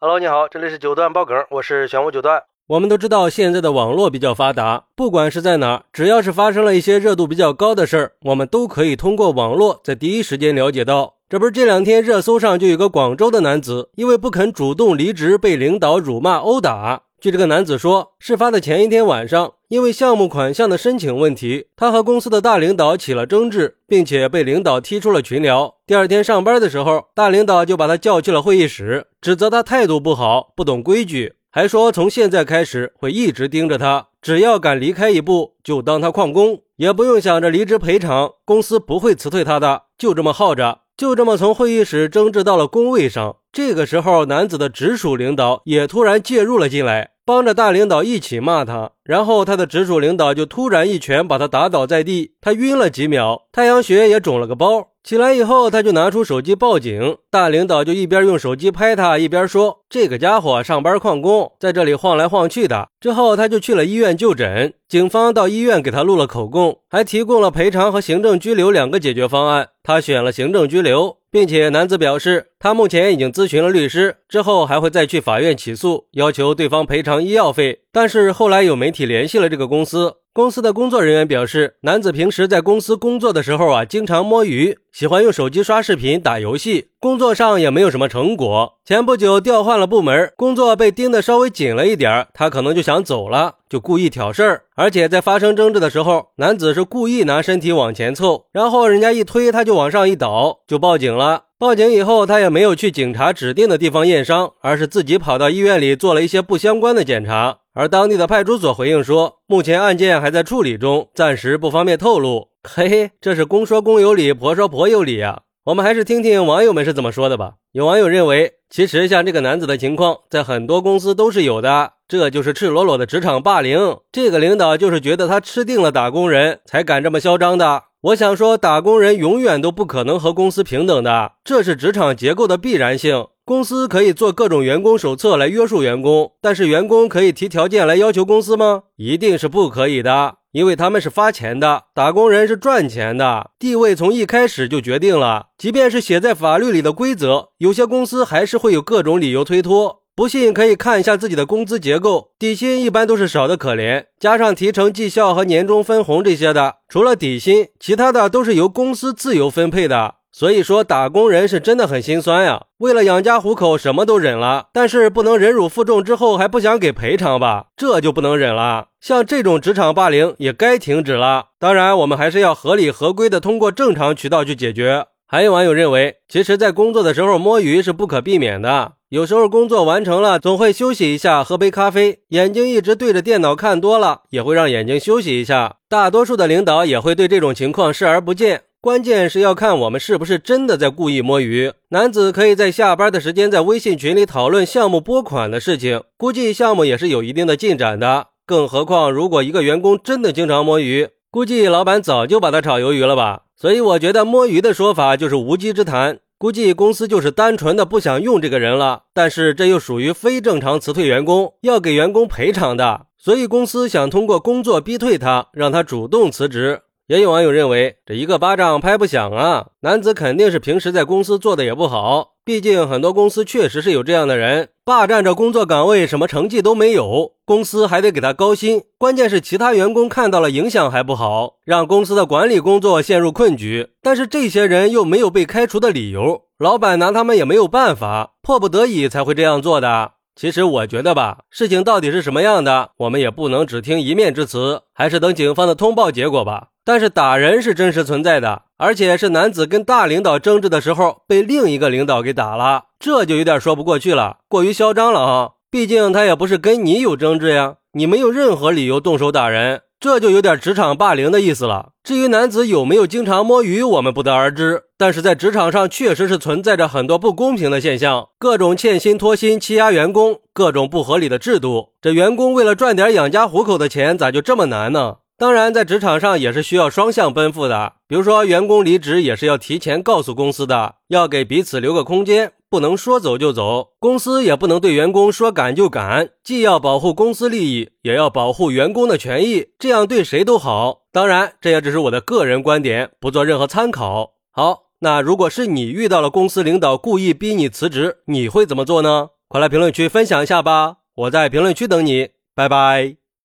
Hello，你好，这里是九段爆梗，我是玄武九段。我们都知道现在的网络比较发达，不管是在哪，只要是发生了一些热度比较高的事儿，我们都可以通过网络在第一时间了解到。这不是这两天热搜上就有个广州的男子，因为不肯主动离职，被领导辱骂殴打。据这个男子说，事发的前一天晚上，因为项目款项的申请问题，他和公司的大领导起了争执，并且被领导踢出了群聊。第二天上班的时候，大领导就把他叫去了会议室，指责他态度不好，不懂规矩，还说从现在开始会一直盯着他，只要敢离开一步，就当他旷工，也不用想着离职赔偿，公司不会辞退他的。就这么耗着，就这么从会议室争执到了工位上。这个时候，男子的直属领导也突然介入了进来，帮着大领导一起骂他。然后他的直属领导就突然一拳把他打倒在地，他晕了几秒，太阳穴也肿了个包。起来以后，他就拿出手机报警，大领导就一边用手机拍他，一边说：“这个家伙上班旷工，在这里晃来晃去的。”之后他就去了医院就诊，警方到医院给他录了口供，还提供了赔偿和行政拘留两个解决方案。他选了行政拘留，并且男子表示，他目前已经咨询了律师，之后还会再去法院起诉，要求对方赔偿医药费。但是后来有媒体联系了这个公司。公司的工作人员表示，男子平时在公司工作的时候啊，经常摸鱼，喜欢用手机刷视频、打游戏，工作上也没有什么成果。前不久调换了部门，工作被盯得稍微紧了一点，他可能就想走了，就故意挑事儿。而且在发生争执的时候，男子是故意拿身体往前凑，然后人家一推，他就往上一倒，就报警了。报警以后，他也没有去警察指定的地方验伤，而是自己跑到医院里做了一些不相关的检查。而当地的派出所回应说，目前案件还在处理中，暂时不方便透露。嘿嘿，这是公说公有理，婆说婆有理呀。我们还是听听网友们是怎么说的吧。有网友认为，其实像这个男子的情况，在很多公司都是有的，这就是赤裸裸的职场霸凌。这个领导就是觉得他吃定了打工人，才敢这么嚣张的。我想说，打工人永远都不可能和公司平等的，这是职场结构的必然性。公司可以做各种员工手册来约束员工，但是员工可以提条件来要求公司吗？一定是不可以的，因为他们是发钱的，打工人是赚钱的，地位从一开始就决定了。即便是写在法律里的规则，有些公司还是会有各种理由推脱。不信可以看一下自己的工资结构，底薪一般都是少的可怜，加上提成、绩效和年终分红这些的，除了底薪，其他的都是由公司自由分配的。所以说，打工人是真的很心酸呀，为了养家糊口，什么都忍了，但是不能忍辱负重之后还不想给赔偿吧？这就不能忍了。像这种职场霸凌也该停止了。当然，我们还是要合理合规的通过正常渠道去解决。还有网友认为，其实，在工作的时候摸鱼是不可避免的。有时候工作完成了，总会休息一下，喝杯咖啡。眼睛一直对着电脑看多了，也会让眼睛休息一下。大多数的领导也会对这种情况视而不见。关键是要看我们是不是真的在故意摸鱼。男子可以在下班的时间在微信群里讨论项目拨款的事情，估计项目也是有一定的进展的。更何况，如果一个员工真的经常摸鱼，估计老板早就把他炒鱿鱼了吧。所以我觉得摸鱼的说法就是无稽之谈，估计公司就是单纯的不想用这个人了。但是这又属于非正常辞退员工，要给员工赔偿的，所以公司想通过工作逼退他，让他主动辞职。也有网友认为，这一个巴掌拍不响啊！男子肯定是平时在公司做的也不好，毕竟很多公司确实是有这样的人，霸占着工作岗位，什么成绩都没有，公司还得给他高薪。关键是其他员工看到了影响还不好，让公司的管理工作陷入困局。但是这些人又没有被开除的理由，老板拿他们也没有办法，迫不得已才会这样做的。其实我觉得吧，事情到底是什么样的，我们也不能只听一面之词，还是等警方的通报结果吧。但是打人是真实存在的，而且是男子跟大领导争执的时候被另一个领导给打了，这就有点说不过去了，过于嚣张了啊！毕竟他也不是跟你有争执呀，你没有任何理由动手打人，这就有点职场霸凌的意思了。至于男子有没有经常摸鱼，我们不得而知，但是在职场上确实是存在着很多不公平的现象，各种欠薪拖薪、欺压员工，各种不合理的制度。这员工为了赚点养家糊口的钱，咋就这么难呢？当然，在职场上也是需要双向奔赴的。比如说，员工离职也是要提前告诉公司的，要给彼此留个空间，不能说走就走。公司也不能对员工说赶就赶，既要保护公司利益，也要保护员工的权益，这样对谁都好。当然，这也只是我的个人观点，不做任何参考。好，那如果是你遇到了公司领导故意逼你辞职，你会怎么做呢？快来评论区分享一下吧，我在评论区等你，拜拜。